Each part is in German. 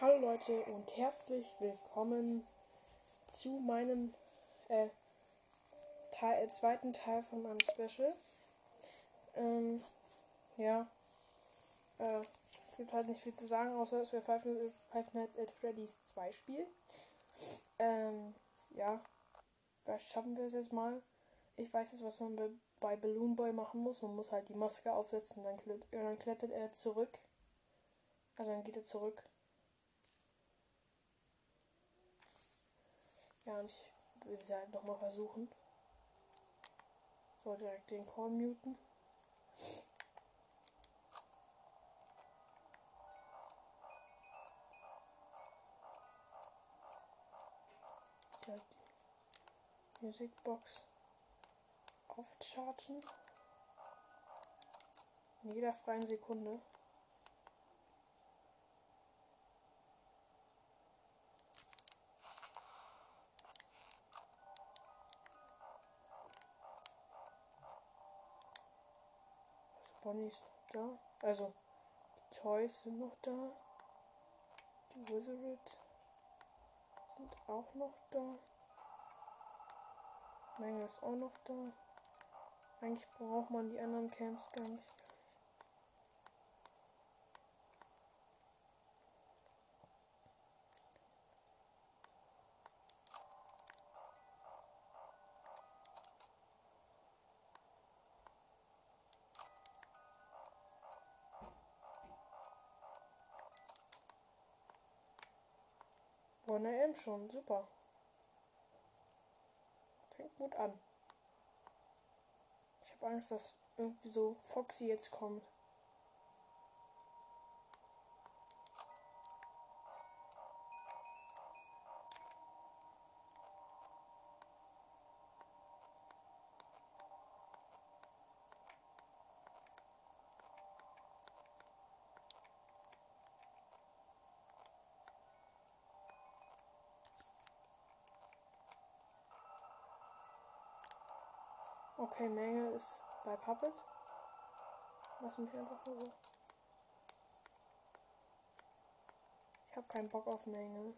Hallo Leute und herzlich willkommen zu meinem äh, Teil, äh, zweiten Teil von meinem Special. Ähm, ja, äh, es gibt halt nicht viel zu sagen, außer dass wir Five, Nights at Freddy's 2 spielen. Ähm, ja, vielleicht schaffen wir es jetzt mal. Ich weiß jetzt, was man bei, bei Balloon Boy machen muss. Man muss halt die Maske aufsetzen, dann, klett, dann klettert er zurück. Also dann geht er zurück. Ja, und ich will es halt nochmal versuchen. So, direkt den Call muten. Musicbox aufchargen. In jeder freien Sekunde. Noch da. Also, die Toys sind noch da. Die Wizard sind auch noch da. Menge ist auch noch da. Eigentlich braucht man die anderen Camps gar nicht. Bonne M schon, super. Fängt gut an. Ich habe Angst, dass irgendwie so Foxy jetzt kommt. Okay, Menge ist bei Puppet. Lass mich einfach nur so. Ich habe keinen Bock auf Menge.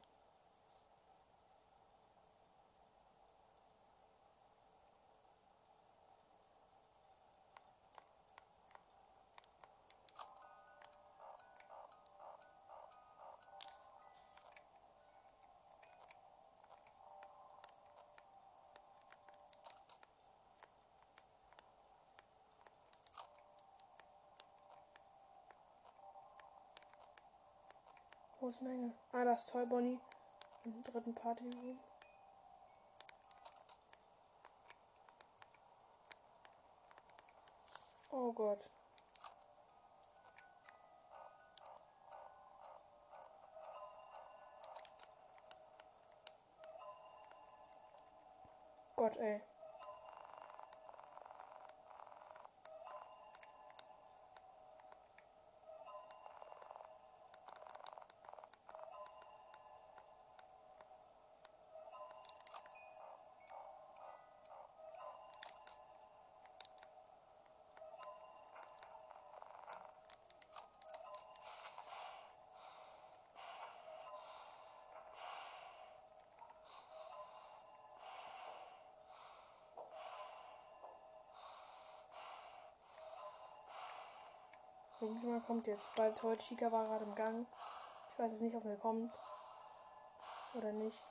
Ist Menge? Ah, das Toy Bonnie. Im dritten Party Room. Oh Gott. Gott, ey. Irgendjemand kommt jetzt. Bald Toy Chica war gerade im Gang. Ich weiß jetzt nicht, ob er kommt. Oder nicht.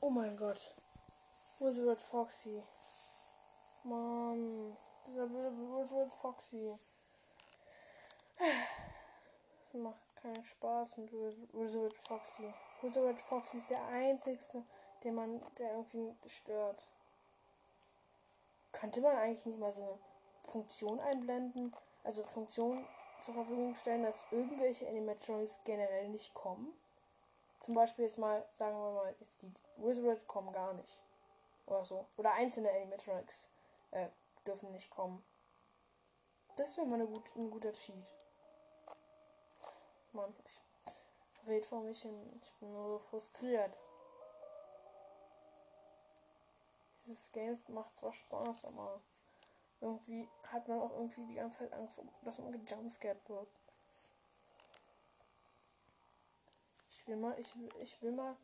Oh mein Gott. Wizard Foxy. Mann. Wizard Foxy. Das macht keinen Spaß mit Wizard Foxy. Wizard Foxy ist der einzigste, den man, der irgendwie stört. Könnte man eigentlich nicht mal so eine Funktion einblenden, also Funktion zur Verfügung stellen, dass irgendwelche Animatronics generell nicht kommen? Zum Beispiel jetzt mal, sagen wir mal, jetzt die Wizard kommen gar nicht. Oder so. Oder einzelne Animatronics äh, dürfen nicht kommen. Das wäre mal eine gut, ein guter Cheat. Mann, ich red vor mich hin. Ich bin nur so frustriert. Dieses Game macht zwar Spaß, aber irgendwie hat man auch irgendwie die ganze Zeit Angst, dass man gejumpscared wird. Ich will mal, ich will, ich will mal,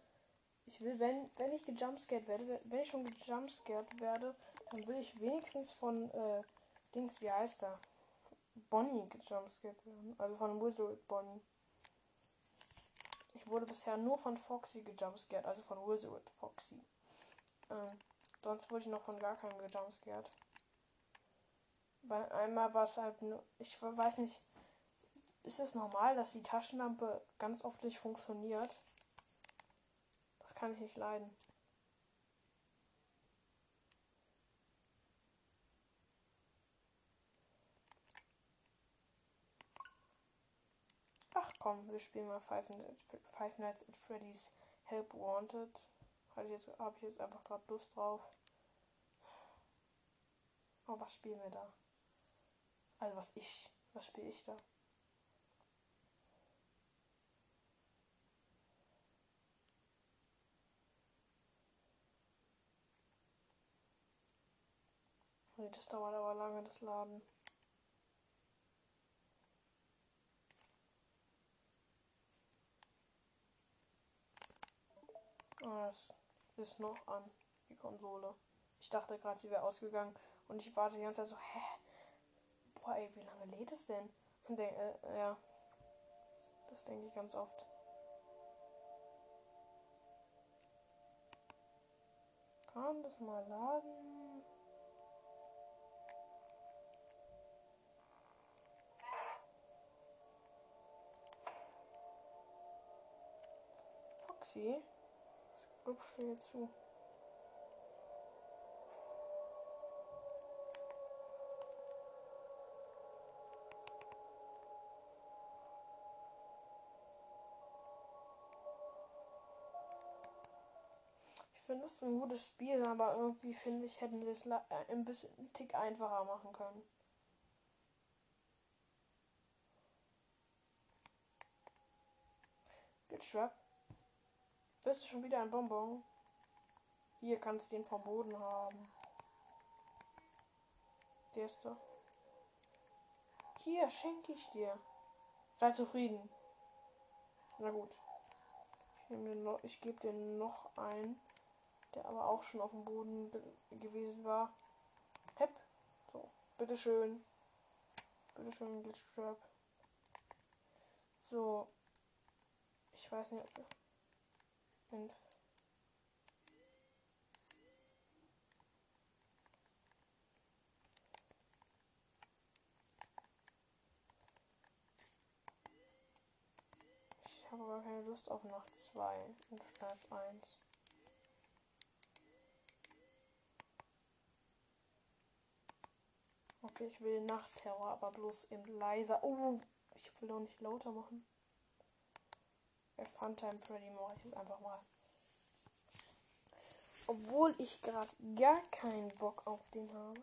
ich will, wenn, wenn ich gejumpscared werde, wenn ich schon gejumpscared werde, dann will ich wenigstens von, äh, Dings, wie heißt er? Bonnie gejumpscared werden. Also von Wizard Bonnie. Ich wurde bisher nur von Foxy gejumpscared, also von Wizard Foxy. Ähm, sonst wurde ich noch von gar keinem gejumpscared. Bei einmal war es halt nur, ich weiß nicht, ist es normal, dass die Taschenlampe ganz oft nicht funktioniert? Das kann ich nicht leiden. Ach komm, wir spielen mal Five, Five Nights at Freddy's Help Wanted. Habe ich jetzt, hab ich jetzt einfach gerade Lust drauf. Oh, was spielen wir da? Also was ich, was spiele ich da? Das dauert aber lange, das Laden. Das ist noch an, die Konsole. Ich dachte gerade, sie wäre ausgegangen und ich warte die ganze Zeit so, hä? Boah, ey, wie lange lädt es denn? Und denk, äh, ja, das denke ich ganz oft. Kann das mal laden? Foxy? Steht zu. finde es ein gutes Spiel, aber irgendwie finde ich, hätten sie es äh, ein bisschen einen Tick einfacher machen können. Glitchtrap. Bist du schon wieder ein Bonbon? Hier kannst du den vom Boden haben. Der ist doch. Hier schenke ich dir. Sei zufrieden. Na gut. Ich, ich gebe dir noch ein der aber auch schon auf dem Boden gewesen war. Hepp. So, bitteschön. Bitteschön, Glitchtrap. So. Ich weiß nicht, ob Fünf. Ich habe aber keine Lust auf Nacht 2 und Schmerz 1. Okay, ich will Nachtterror, aber bloß eben leiser. Oh, ich will doch nicht lauter machen. Bei Funtime Freddy mache ich jetzt einfach mal. Obwohl ich gerade gar keinen Bock auf den habe.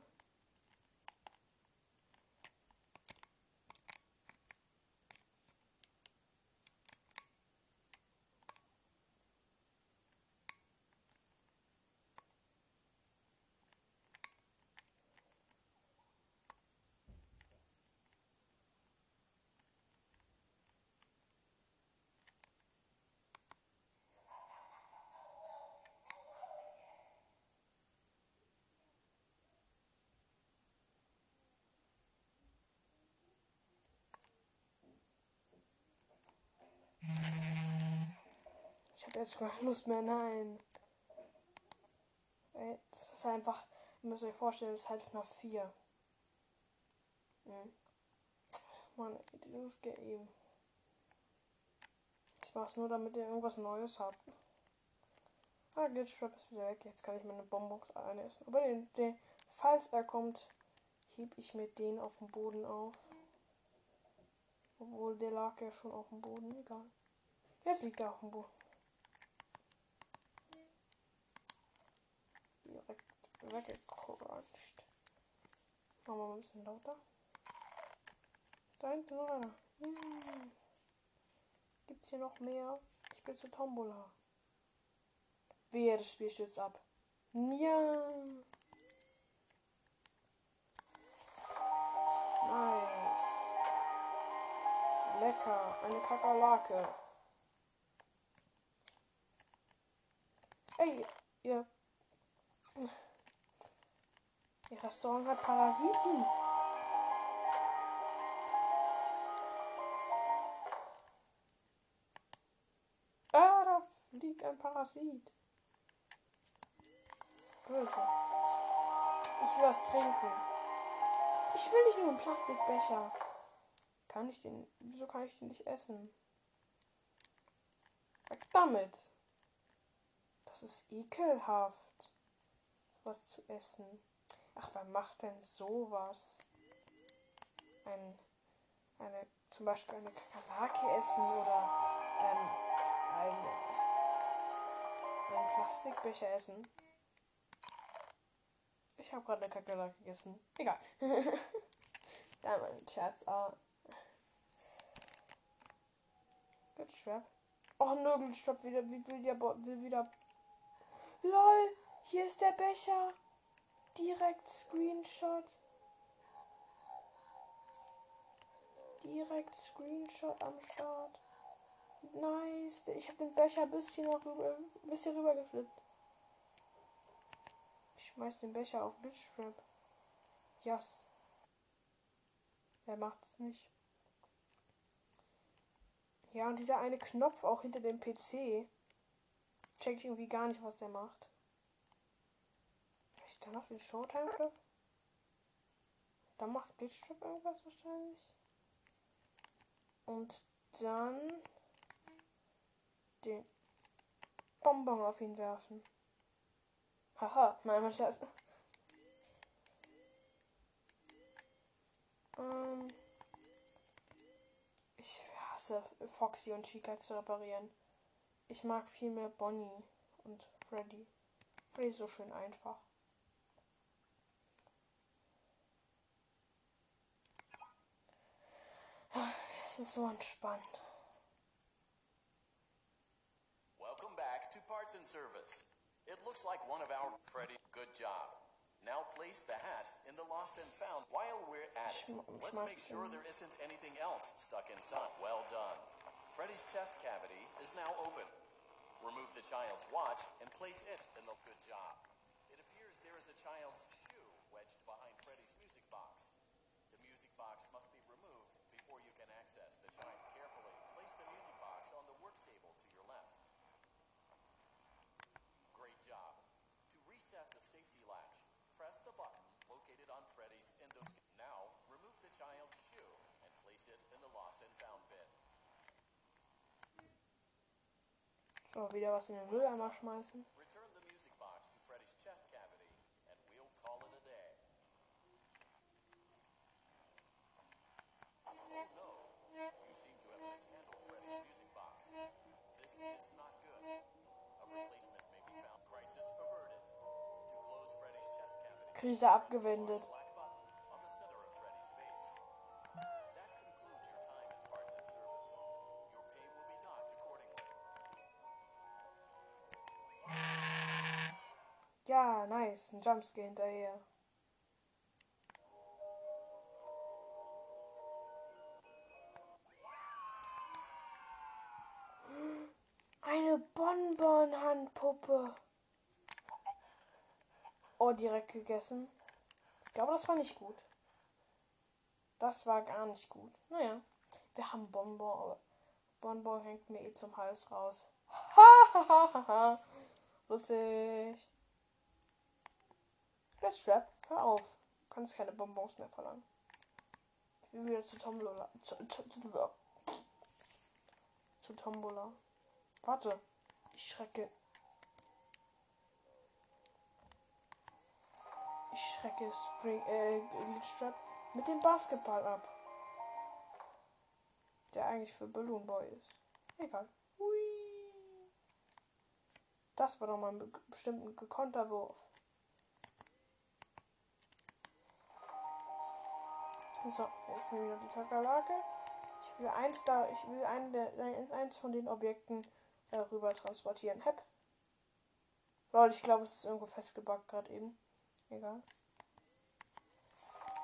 Jetzt Lust mehr, nein. Ey, das ist einfach, ihr müsst euch vorstellen, das ist halt nach 4. Mhm. Mann, dieses Game. Ich mach's nur, damit ihr irgendwas Neues habt. Ah, Glitchtrap ist wieder weg. Jetzt kann ich meine Bonbons einessen. Aber den, den, falls er kommt, heb ich mir den auf dem Boden auf. Obwohl, der lag ja schon auf dem Boden. Egal. Jetzt liegt er auf dem Boden. Weggecrutscht. Machen wir mal ein bisschen lauter. Da hinten noch einer. Hm. Gibt's hier noch mehr? Ich bin zu Tombola. Wehe, das Spiel stürzt ab. Ja. Nice. Lecker. Eine Kakerlake. Ey, ihr. Ihr Restaurant hat Parasiten. Ah, da fliegt ein Parasit. Böse. Ich will was trinken. Ich will nicht nur einen Plastikbecher. Kann ich den. Wieso kann ich den nicht essen? Weg damit. Das ist ekelhaft. Sowas zu essen. Ach, wer macht denn sowas? Ein, eine, zum Beispiel eine Kakerlake essen oder ähm, ein, einen Plastikbecher essen. Ich habe gerade eine Kakerlake gegessen. Egal. da mal ein Scherz. Ah. Gülstrap. Oh, Nörgelstrap wieder, wie will, der, will wieder. LOL, hier ist der Becher. Direkt Screenshot. Direkt Screenshot am Start. Nice. Ich habe den Becher ein bisschen rüber, ein bisschen rüber geflippt. Ich schmeiß den Becher auf Bitchstrap. Yes. Wer macht's nicht? Ja, und dieser eine Knopf auch hinter dem PC. Check ich irgendwie gar nicht, was der macht. Ist da noch den Showtime-Knopf? Da macht Glitchtrip irgendwas wahrscheinlich. Und dann den Bonbon auf ihn werfen. Haha, nein, mein Schatz. Ähm, ich hasse Foxy und Chica zu reparieren. Ich mag viel mehr Bonnie und Freddy. Freddy ist so schön einfach. Es ist so entspannt. Welcome back to Parts and Service. It looks like one of our Freddy. Good job. Now place the hat in the lost and found. While we're at it, let's make sure there isn't anything else stuck inside. Well done. Freddy's chest cavity is now open. Remove the child's watch and place it in the good job. It appears there is a child's shoe wedged behind Freddy's music box. The music box must be removed before you can access the child. Carefully place the music box on the work table to your left. Great job. To reset the safety latch, press the button located on Freddy's endoscope. Now, remove the child's shoe and place it in the lost and found bin. So, wieder was in den Mülleimer schmeißen. Return the music box to Freddy's chest cavity, and we'll call it a day. Oh no, have mishandled Freddy's music box. This is not good. A replacement may be found. Crisis averted. To close Freddy's chest cavity, Krise abgewendet. large black button on the Bonbon-Handpuppe. Oh, direkt gegessen. Ich glaube, das war nicht gut. Das war gar nicht gut. Naja, wir haben Bonbon, aber Bonbon hängt mir eh zum Hals raus. Hahaha. Lustig. Das Strap, hör auf. Du kannst keine Bonbons mehr verlangen. Ich will wieder zu Tombola. Zu, zu, zu, zu Tombola. Warte. Ich schrecke. Ich schrecke Spring, äh, Glitchtrap mit dem Basketball ab. Der eigentlich für Balloon Boy ist. Egal. Hui. Das war doch mal ein be bestimmt ein gekonnter Wurf. So, jetzt nehmen wir wieder die Kakerlake. Ich will eins da, ich will einen der, ein- eins von den Objekten rüber transportieren. Hep. Leute, ich glaube, es ist irgendwo festgebackt gerade eben. Egal.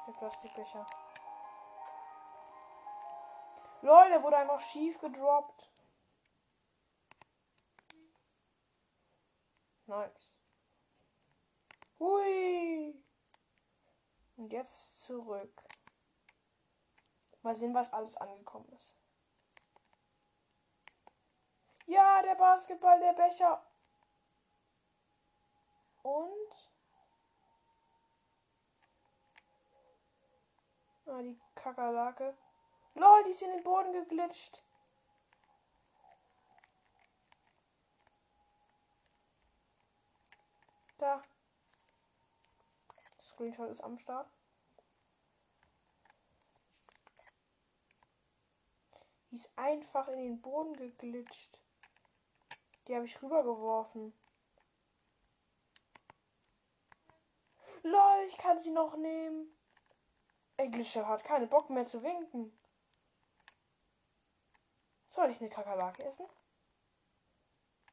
Der Plastikbecher. Der wurde einfach schief gedroppt. Nice. Hui. Und jetzt zurück. Mal sehen, was alles angekommen ist. Ja, der Basketball, der Becher. Und? Ah, die Kakerlake. Lol, die ist in den Boden geglitscht. Da. Screenshot ist am Start. Die ist einfach in den Boden geglitscht. Die habe ich rübergeworfen. Lol, ich kann sie noch nehmen. Englischer hat keine Bock mehr zu winken. Soll ich eine Kakerlake essen?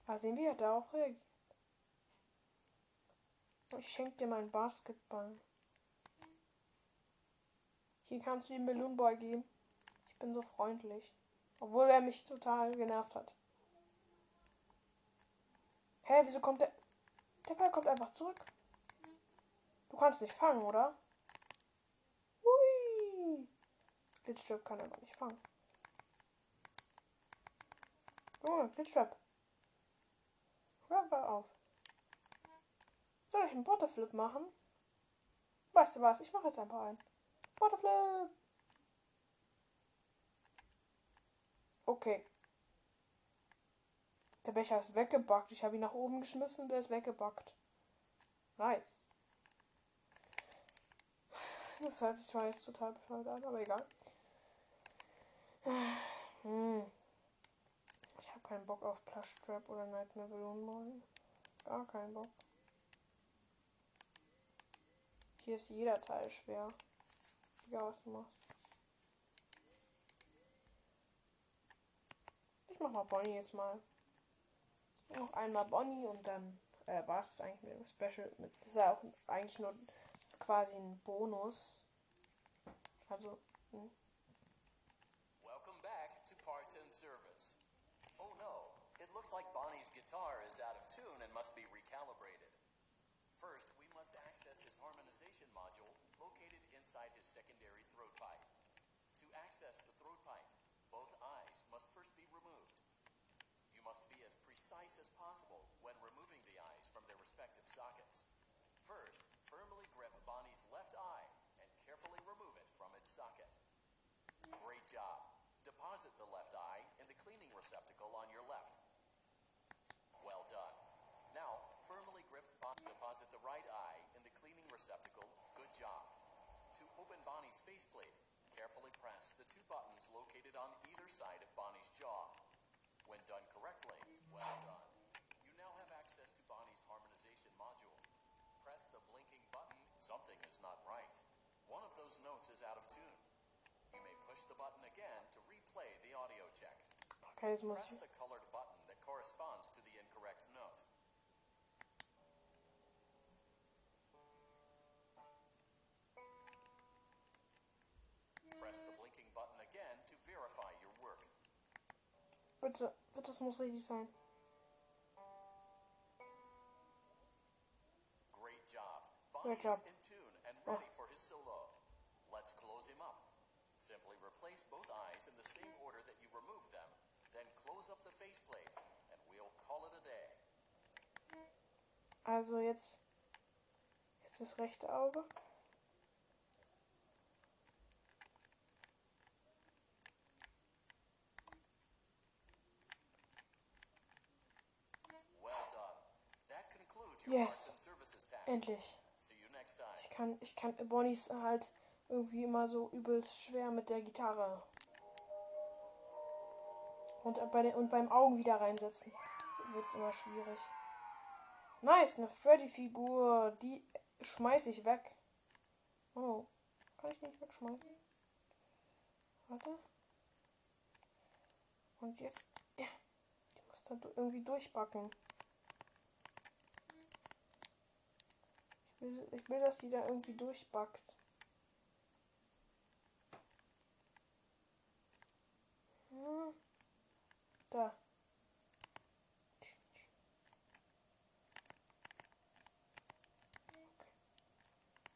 Mal sehen, wie er darauf reagiert. Ich schenke dir meinen Basketball. Hier kannst du den Melonboy geben. Ich bin so freundlich. Obwohl er mich total genervt hat. Hä, wieso kommt der... Der Ball kommt einfach zurück. Du kannst nicht fangen, oder? Hui. Glitchtrap kann aber nicht fangen. Oh, Glitchtrap. Hör mal auf. Soll ich einen Butterflip machen? Weißt du was? Ich mache jetzt einfach einen. Butterflip. Okay. Der Becher ist weggebackt. Ich habe ihn nach oben geschmissen und er ist weggebackt. Nice. Das hört sich zwar jetzt total bescheuert an, aber egal. Hm. Ich habe keinen Bock auf Plush Trap oder Nightmare Balloon Boy. Gar keinen Bock. Hier ist jeder Teil schwer. Egal was du machst. Ich mach mal Bonnie jetzt mal. Noch einmal Bonnie und dann äh, war es eigentlich mit dem Special. Mit, ist auch eigentlich nur quasi ein Bonus. Also. Hm. Welcome back to Parts and Service. Oh no, it looks like Bonnie's guitar is out of tune and must be recalibrated. First, we must access his harmonization module located inside his secondary throat pipe. To access the throat pipe, both eyes must first be removed. Must be as precise as possible when removing the eyes from their respective sockets. First, firmly grip Bonnie's left eye and carefully remove it from its socket. Great job. Deposit the left eye in the cleaning receptacle on your left. Well done. Now, firmly grip Bonnie. Deposit the right eye in the cleaning receptacle. Good job. To open Bonnie's faceplate, Carefully press the two buttons located on either side of Bonnie's jaw. When done correctly, well done. You now have access to Bonnie's harmonization module. Press the blinking button. Something is not right. One of those notes is out of tune. You may push the button again to replay the audio check. Press the colored button that corresponds to the incorrect note. Press the blinking button again to verify your. Bitte, bitte, das muss richtig sein. Great job. Bonnie's job. in tune and ready for his solo. Let's close him up. Simply replace both eyes in the same order that you removed them, then close up the faceplate, and we'll call it a day. Also jetzt. Jetzt das rechte Auge. Well done. That concludes your Yes. Endlich. Ich kann, ich kann, Bonnie halt irgendwie immer so übelst schwer mit der Gitarre. Und, bei den, und beim Augen wieder reinsetzen wird es immer schwierig. Nice, eine Freddy-Figur. Die schmeiße ich weg. Oh, kann ich nicht wegschmeißen? Warte. Und jetzt. Ja, die muss da du- irgendwie durchbacken. Ich will, dass die da irgendwie durchbackt. Hm. Da.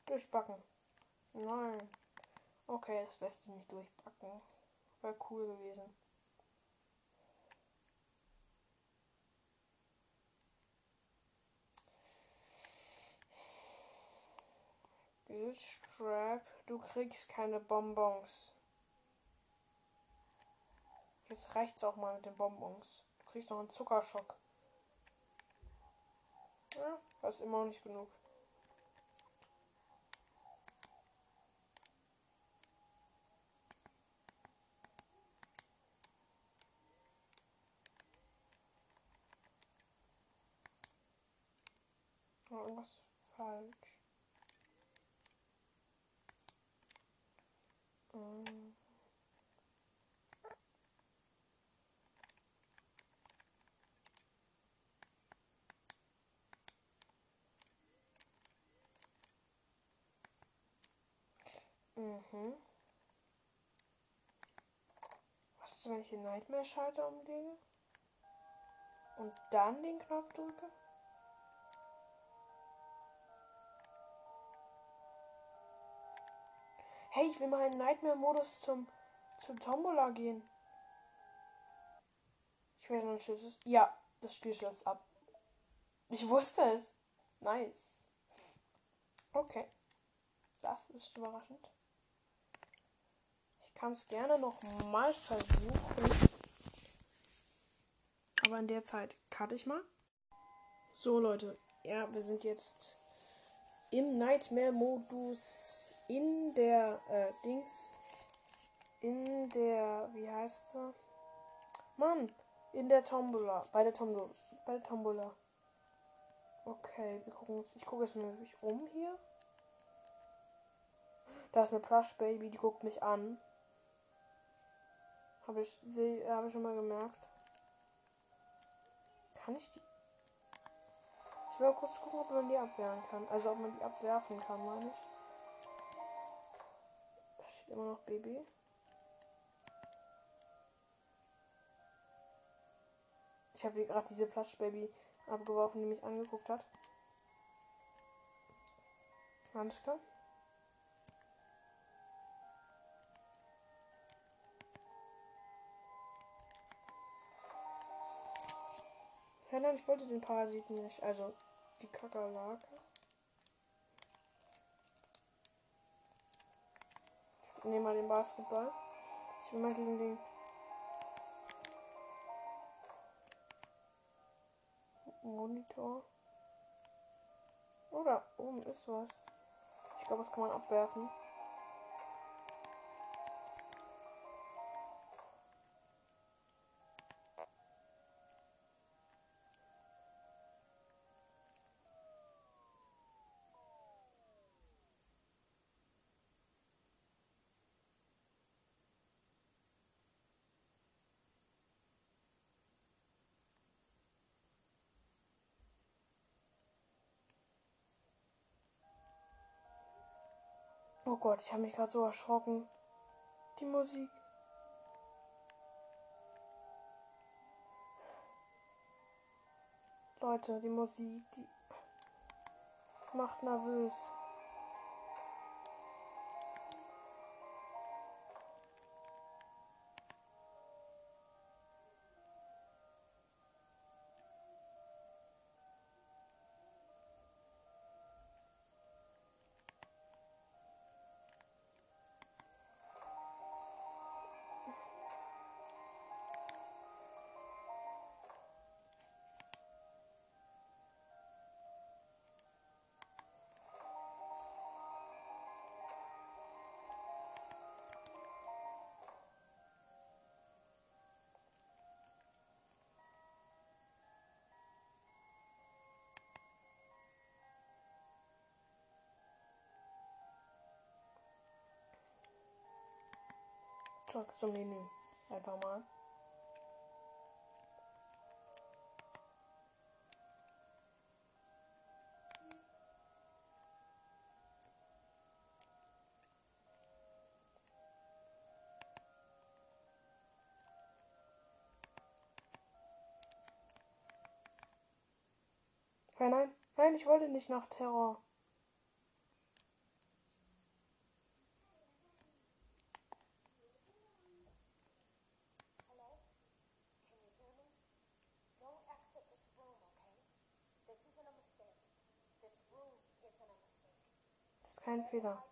Durchbacken. Nein. Okay, das lässt sich nicht durchbacken. Wäre cool gewesen. Strap, du kriegst keine Bonbons. Jetzt reicht's auch mal mit den Bonbons. Du kriegst noch einen Zuckerschock. Ja, das ist immer noch nicht genug. irgendwas falsch. Mhm. Was ist, wenn ich den Nightmare-Schalter umlege? Und dann den Knopf drücke? Hey, ich will mal in Nightmare-Modus zum, zum Tombola gehen. Ich nicht, was ist. Ja, das Spiel stürzt ab. Ich wusste es. Nice. Okay. Das ist überraschend. Ich kann es gerne noch mal versuchen. Aber in der Zeit cutte ich mal. So, Leute. Ja, wir sind jetzt im Nightmare-Modus in der äh, Dings, in der, wie heißt sie? Mann, in der Tombola, bei der Tombola, bei der Tombola. Okay, wir gucken, ich gucke jetzt mal um hier. Da ist eine Plush Baby, die guckt mich an. Habe ich, habe ich schon mal gemerkt. Kann ich die? Ich kurz gucken, ob man die abwehren kann. Also ob man die abwerfen kann, meine ich immer noch Baby. Ich habe gerade diese Platschbaby abgeworfen, die mich angeguckt hat. Alles klar. Ja, nein, ich wollte den Parasiten nicht. Also die Kakerlake. nehme mal den Basketball. Ich will mal gegen den. Monitor. Oder oben ist was. Ich glaube, das kann man abwerfen. Oh Gott, ich habe mich gerade so erschrocken. Die Musik. Leute, die Musik, die macht nervös. Zurück zum Menü. Einfach mal. Nein, nein, ich wollte nicht nach Terror. Kein Fehler.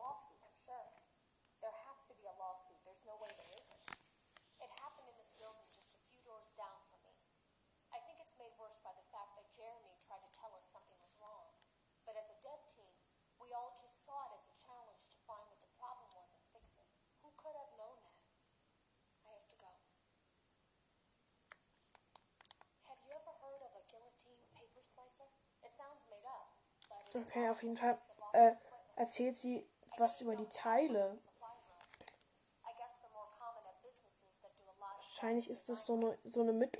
Okay, auf jeden Fall äh, erzählt sie was über die Teile. Wahrscheinlich ist das so eine so eine mit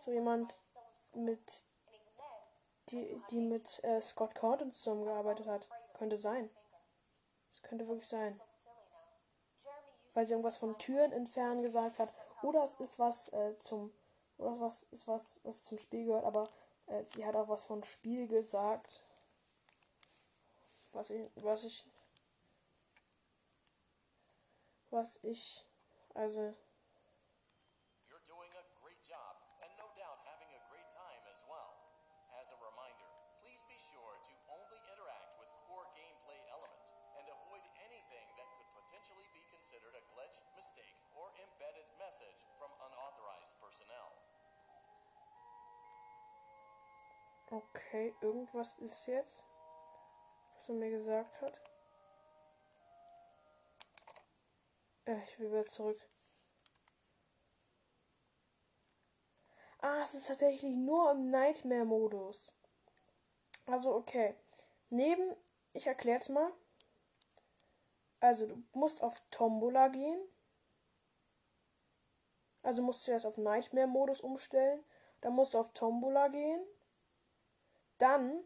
so jemand mit die die mit äh, Scott Cawthon zusammengearbeitet hat. Könnte sein. Das könnte wirklich sein. Weil sie irgendwas von Türen entfernen gesagt hat. Oder es ist was äh, zum oder was ist was was zum Spiel gehört, aber äh, sie hat auch was von Spiel gesagt was ich, was ich, was ich, also. You're doing a great job, and no doubt having a great time as well. As a reminder, please be sure to only interact with core gameplay elements and avoid anything that could potentially be considered a glitch, mistake, or embedded message from unauthorized personnel. Okay, irgendwas ist jetzt er mir gesagt hat. Äh, ich will wieder zurück. Ah, es ist tatsächlich nur im Nightmare-Modus. Also, okay. Neben, ich erklär's mal. Also, du musst auf Tombola gehen. Also musst du erst auf Nightmare-Modus umstellen. Dann musst du auf Tombola gehen. Dann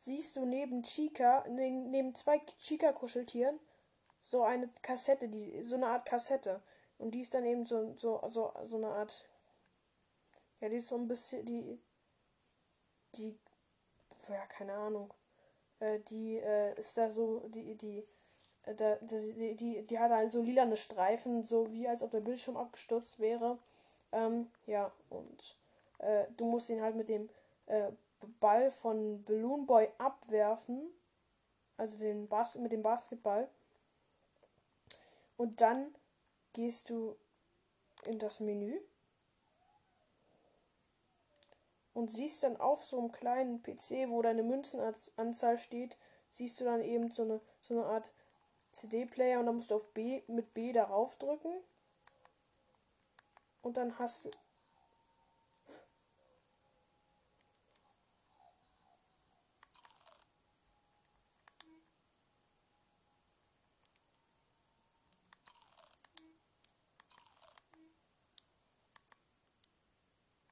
siehst du neben Chica, neben zwei Chica-Kuscheltieren, so eine Kassette, die, so eine Art Kassette. Und die ist dann eben so, so, so, so eine Art. Ja, die ist so ein bisschen, die, die, ja, keine Ahnung. Äh, die äh, ist da so, die, die, äh, da, die, die, die hat halt so lilane Streifen, so wie als ob der Bildschirm abgestürzt wäre. Ähm, ja, und äh, du musst ihn halt mit dem äh, Ball von Balloon Boy abwerfen. Also den Bas mit dem Basketball. Und dann gehst du in das Menü und siehst dann auf so einem kleinen PC, wo deine Münzenanzahl steht, siehst du dann eben so eine, so eine Art CD-Player und dann musst du auf B mit B darauf drücken. Und dann hast du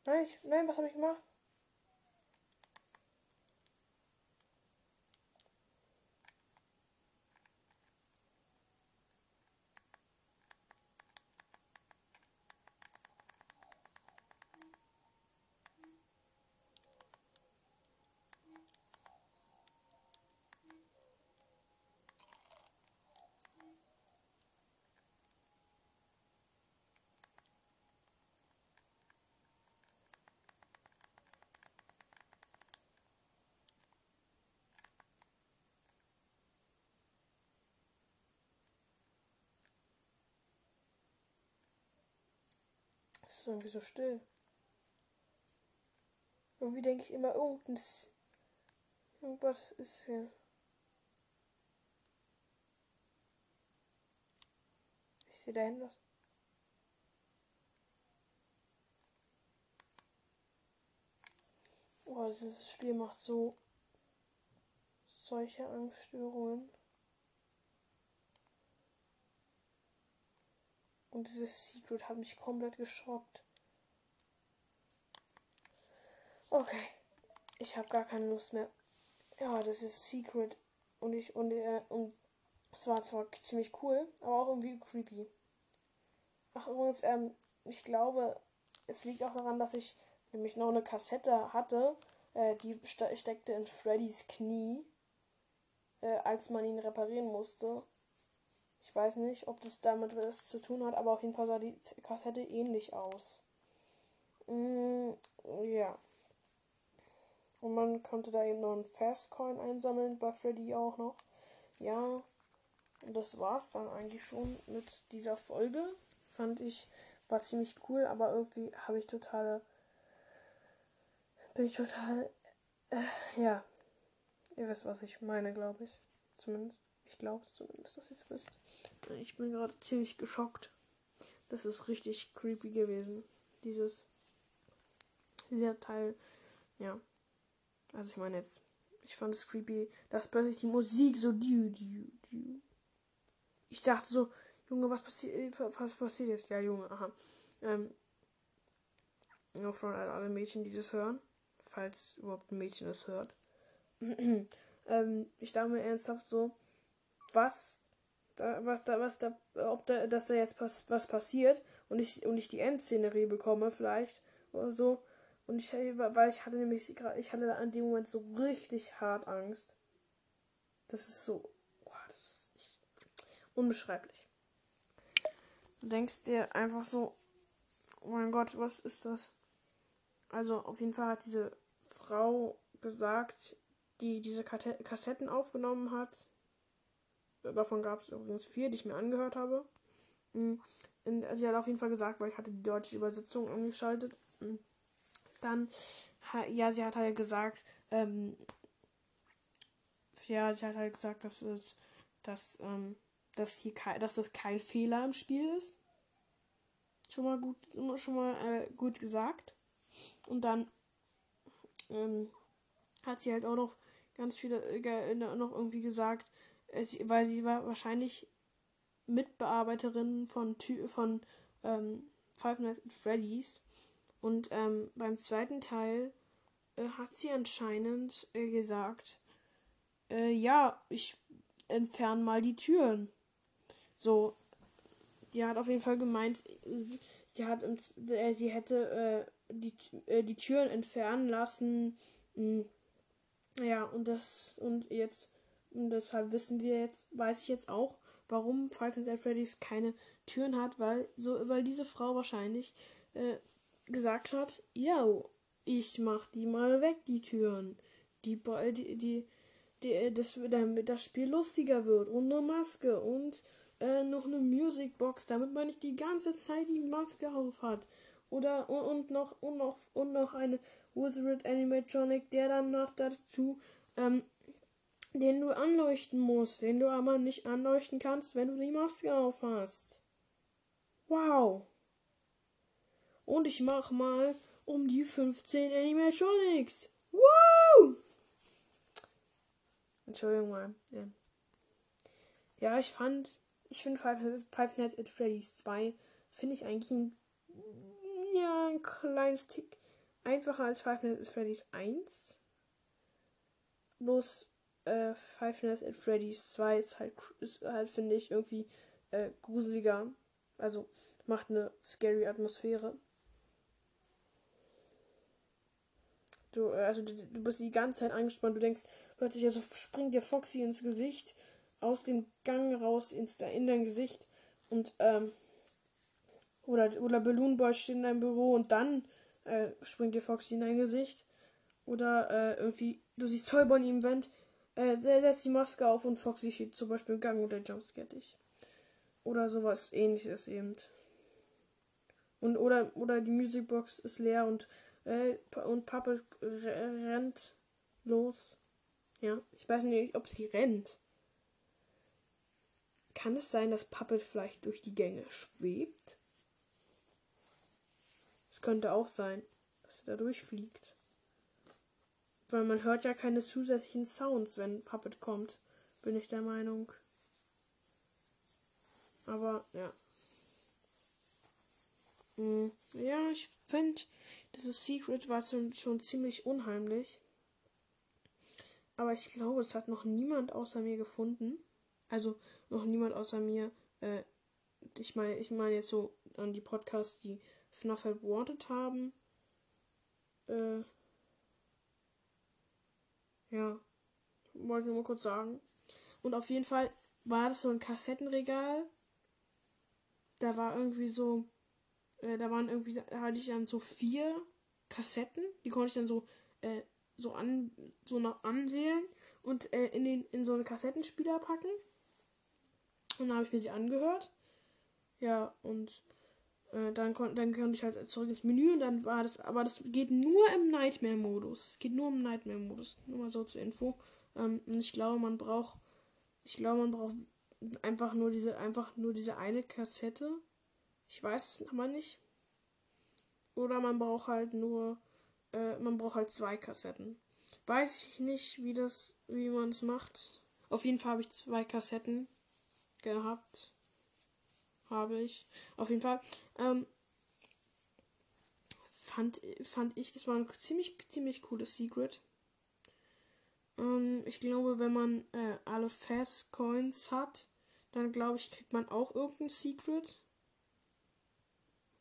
Nein, ich, nein, was habe ich gemacht? Es ist irgendwie so still. Irgendwie denke ich immer, irgendein. Irgendwas ist hier. Ich sehe da hinten was. Oh, dieses Spiel macht so solche Angststörungen. Und dieses Secret hat mich komplett geschockt. Okay. Ich habe gar keine Lust mehr. Ja, das ist Secret. Und ich, und, äh, und es war zwar ziemlich cool, aber auch irgendwie creepy. Ach, übrigens, ähm, ich glaube, es liegt auch daran, dass ich nämlich noch eine Kassette hatte, äh, die ste steckte in Freddys Knie, äh, als man ihn reparieren musste. Ich weiß nicht, ob das damit was zu tun hat, aber auf jeden Fall sah die Kassette ähnlich aus. Mm, ja. Und man konnte da eben noch einen Fastcoin einsammeln, bei Freddy auch noch. Ja, und das war's dann eigentlich schon mit dieser Folge. Fand ich, war ziemlich cool, aber irgendwie habe ich totale, bin ich total, äh, ja, ihr wisst, was ich meine, glaube ich. Zumindest, ich glaube es zumindest, dass ihr es wisst. Ich bin gerade ziemlich geschockt. Das ist richtig creepy gewesen. Dieses, dieser Teil, ja. Also ich meine jetzt, ich fand es creepy, dass plötzlich die Musik so. Ich dachte so, Junge, was passiert, was passiert jetzt? Ja, Junge, aha. Ähm, nur von alle Mädchen, die das hören, falls überhaupt ein Mädchen das hört. ähm, ich dachte mir ernsthaft so, was da, was da, was da, ob da, dass da jetzt pass, was passiert und ich und ich die Endszenerie bekomme vielleicht oder so. Und ich, weil ich hatte nämlich gerade, ich hatte an dem Moment so richtig hart Angst. Das ist so, boah, das ist unbeschreiblich. Du denkst dir einfach so, oh mein Gott, was ist das? Also auf jeden Fall hat diese Frau gesagt, die diese Kassetten aufgenommen hat. Davon gab es übrigens vier, die ich mir angehört habe. Mm, sie hat auf jeden Fall gesagt, weil ich hatte die deutsche Übersetzung angeschaltet. Mm, dann, ja, sie hat halt gesagt, ähm, ja, sie hat halt gesagt, dass es, dass, ähm, dass hier kein, dass das kein Fehler im Spiel ist. Schon mal gut, schon mal äh, gut gesagt. Und dann ähm, hat sie halt auch noch ganz viele, äh, noch irgendwie gesagt, weil sie war wahrscheinlich Mitbearbeiterin von von ähm, Five Nights at Freddy's und ähm, beim zweiten Teil äh, hat sie anscheinend äh, gesagt, äh, ja, ich entferne mal die Türen. So, die hat auf jeden Fall gemeint, sie hat, äh, sie hätte äh, die, äh, die Türen entfernen lassen. Mh, hm, ja, und das, und jetzt, und deshalb wissen wir jetzt, weiß ich jetzt auch, warum Five Nights at Freddy's keine Türen hat, weil, so, weil diese Frau wahrscheinlich äh, gesagt hat, ja, ich mach die mal weg, die Türen. Die, die, die, die das, damit das Spiel lustiger wird. Und eine Maske und äh, noch eine Musicbox, damit man nicht die ganze Zeit die Maske auf hat. Oder und, und noch und noch und noch eine Wizard Animatronic, der dann noch dazu, ähm, den du anleuchten musst, den du aber nicht anleuchten kannst, wenn du die Maske auf hast. Wow. Und ich mach mal um die 15 Animatronics. Woo! Entschuldigung mal. Ja, ja ich fand, ich finde Five, Five Nights at Freddy's 2 finde ich eigentlich ein, ja, ein kleines Tick einfacher als Five Nights at Freddy's 1. Bloß äh, Five Nights at Freddy's 2 ist halt, halt finde ich, irgendwie äh, gruseliger. Also macht eine scary Atmosphäre. Du, äh, also du, du bist die ganze Zeit angespannt. Du denkst, plötzlich also springt dir Foxy ins Gesicht, aus dem Gang raus ins, in dein Gesicht und ähm, oder, oder Balloon Boy steht in deinem Büro und dann äh, springt dir Foxy in dein Gesicht. Oder äh, irgendwie, du siehst Toyboy im Vent, äh, setzt die Maske auf und Foxy steht zum Beispiel im Gang und der jumpscare dich. Oder sowas ähnliches eben. Und oder, oder die Musicbox ist leer und, äh, und Puppet rennt los. Ja, ich weiß nicht, ob sie rennt. Kann es sein, dass Puppet vielleicht durch die Gänge schwebt? Es könnte auch sein, dass er da durchfliegt. Weil man hört ja keine zusätzlichen Sounds, wenn Puppet kommt, bin ich der Meinung. Aber ja. Hm, ja, ich finde, dieses Secret war schon, ziemlich unheimlich. Aber ich glaube, es hat noch niemand außer mir gefunden. Also noch niemand außer mir. Äh, ich meine, ich meine jetzt so an die Podcasts, die FNAF Wanted haben. Äh, ja, wollte ich nur mal kurz sagen. Und auf jeden Fall war das so ein Kassettenregal. Da war irgendwie so, äh, da waren irgendwie, da hatte ich dann so vier Kassetten, die konnte ich dann so, äh, so an, so noch anwählen und äh, in den, in so einen Kassettenspieler packen. Und dann habe ich mir sie angehört. Ja, und äh, dann, kon dann konnte ich halt zurück ins Menü und dann war das, aber das geht nur im Nightmare-Modus. Es geht nur im Nightmare-Modus. Nur mal so zur Info. Ähm, und ich glaube, man braucht, ich glaube, man braucht einfach nur diese, einfach nur diese eine Kassette. Ich weiß es aber nicht. Oder man braucht halt nur, äh, man braucht halt zwei Kassetten. Weiß ich nicht, wie das, wie man es macht. Auf jeden Fall habe ich zwei Kassetten gehabt. Habe ich. Auf jeden Fall. Ähm, fand, fand ich, das war ein ziemlich, ziemlich cooles Secret. Ähm, ich glaube, wenn man äh, alle Fast Coins hat, dann glaube ich, kriegt man auch irgendein Secret.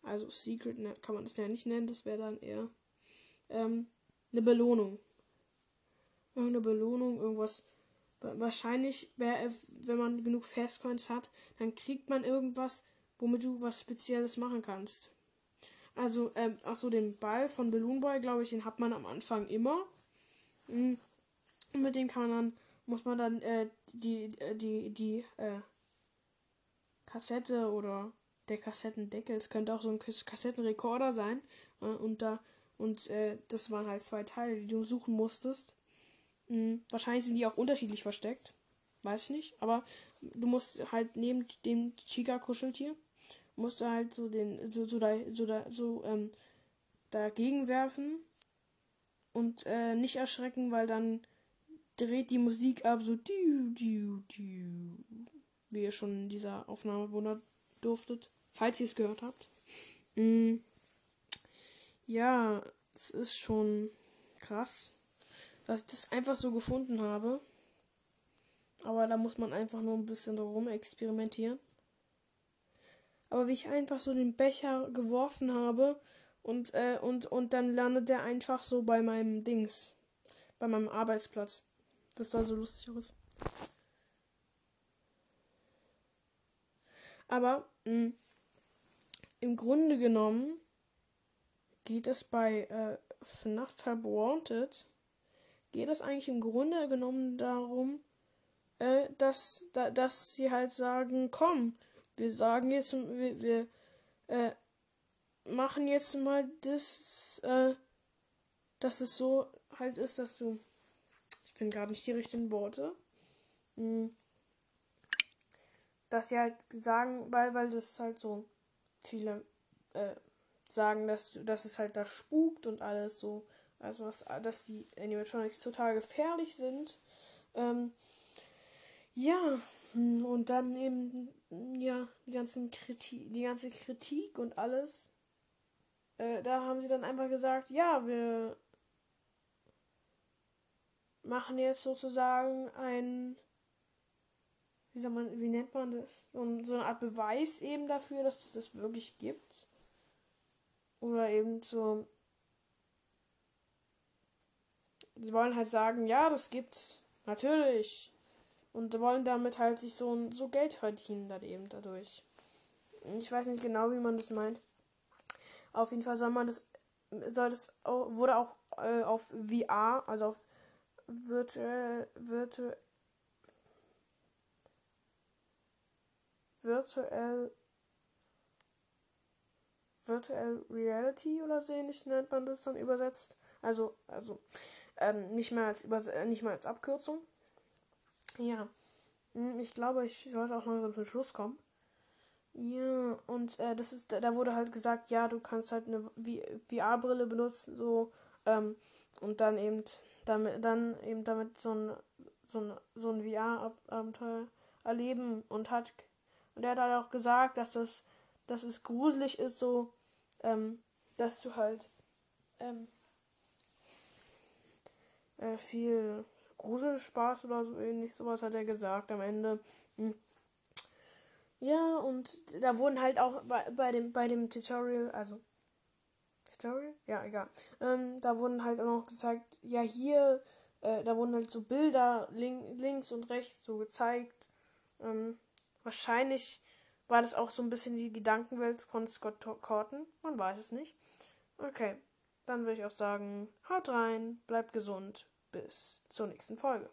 Also Secret ne, kann man das ja nicht nennen, das wäre dann eher ähm, eine Belohnung. Irgendeine Belohnung, irgendwas wahrscheinlich, wenn man genug Fastcoins hat, dann kriegt man irgendwas, womit du was Spezielles machen kannst. Also, ähm, ach so, den Ball von Balloon Boy, glaube ich, den hat man am Anfang immer. Und hm. mit dem kann man dann, muss man dann äh, die, äh, die, die, äh, Kassette oder der Kassettendeckel, es könnte auch so ein Kassettenrekorder sein. Äh, und da, und äh, das waren halt zwei Teile, die du suchen musstest. Mhm. Wahrscheinlich sind die auch unterschiedlich versteckt. Weiß ich nicht. Aber du musst halt neben dem Chica-Kuscheltier, musst du halt so den, so, so, da, so, da, so, ähm, dagegen werfen und äh, nicht erschrecken, weil dann dreht die Musik ab, so diu, diu, diu, wie ihr schon in dieser Aufnahme wundert durftet, falls ihr es gehört habt. Mm. Ja, es ist schon krass dass ich das einfach so gefunden habe. Aber da muss man einfach nur ein bisschen darum experimentieren. Aber wie ich einfach so den Becher geworfen habe und, äh, und, und dann landet der einfach so bei meinem Dings. Bei meinem Arbeitsplatz. Das sah so lustig aus. Aber mh, hm, im Grunde genommen geht es bei äh, FNAF Wanted geht es eigentlich im Grunde genommen darum, äh, dass, da, dass sie halt sagen, komm, wir sagen jetzt, wir, wir äh, machen jetzt mal das, äh, dass es so halt ist, dass du, ich finde gerade nicht die richtigen Worte, mh, hm, dass sie halt sagen, weil, weil das halt so viele äh, sagen, dass, dass es halt da spukt und alles so also, dass, dass die Animatronics total gefährlich sind. Ähm, ja, und dann eben, ja, die, ganzen Kritik, die ganze Kritik und alles. Äh, da haben sie dann einfach gesagt, ja, wir machen jetzt sozusagen ein, wie soll man, wie nennt man das? So, so eine Art Beweis eben dafür, dass es das wirklich gibt. Oder eben so die wollen halt sagen, ja, das gibt's. Natürlich. Und wollen damit halt sich so, so Geld verdienen dann eben dadurch. Ich weiß nicht genau, wie man das meint. Auf jeden Fall soll man das, soll das wurde auch äh, auf VR, also auf virtuell, virtuell, virtuell, Virtual Reality oder so ähnlich nennt man das dann übersetzt. Also, also ähm, nicht mehr als Übers äh, nicht mehr als Abkürzung. Ja. Hm, ich glaube, ich sollte auch langsam zum Schluss kommen. Ja, und äh, das ist, da wurde halt gesagt, ja, du kannst halt eine VR-Brille benutzen, so, ähm, und dann eben damit, dann eben damit so ein, so ein, so ein VR-Abenteuer erleben und hat, und er hat halt auch gesagt, dass das, dass es gruselig ist, so, ähm, dass du halt, ähm, äh, viel Gruselspaß oder so ähnlich, sowas hat er gesagt am Ende. Hm. Ja, und da wurden halt auch bei, bei dem bei dem Tutorial, also Tutorial? Ja, egal. Ähm, da wurden halt auch noch gezeigt, ja hier, äh, da wurden halt so Bilder link, links und rechts so gezeigt. Ähm, wahrscheinlich war das auch so ein bisschen die Gedankenwelt von Scott Corton. Man weiß es nicht. Okay, dann würde ich auch sagen, haut rein, bleibt gesund, bis zur nächsten Folge.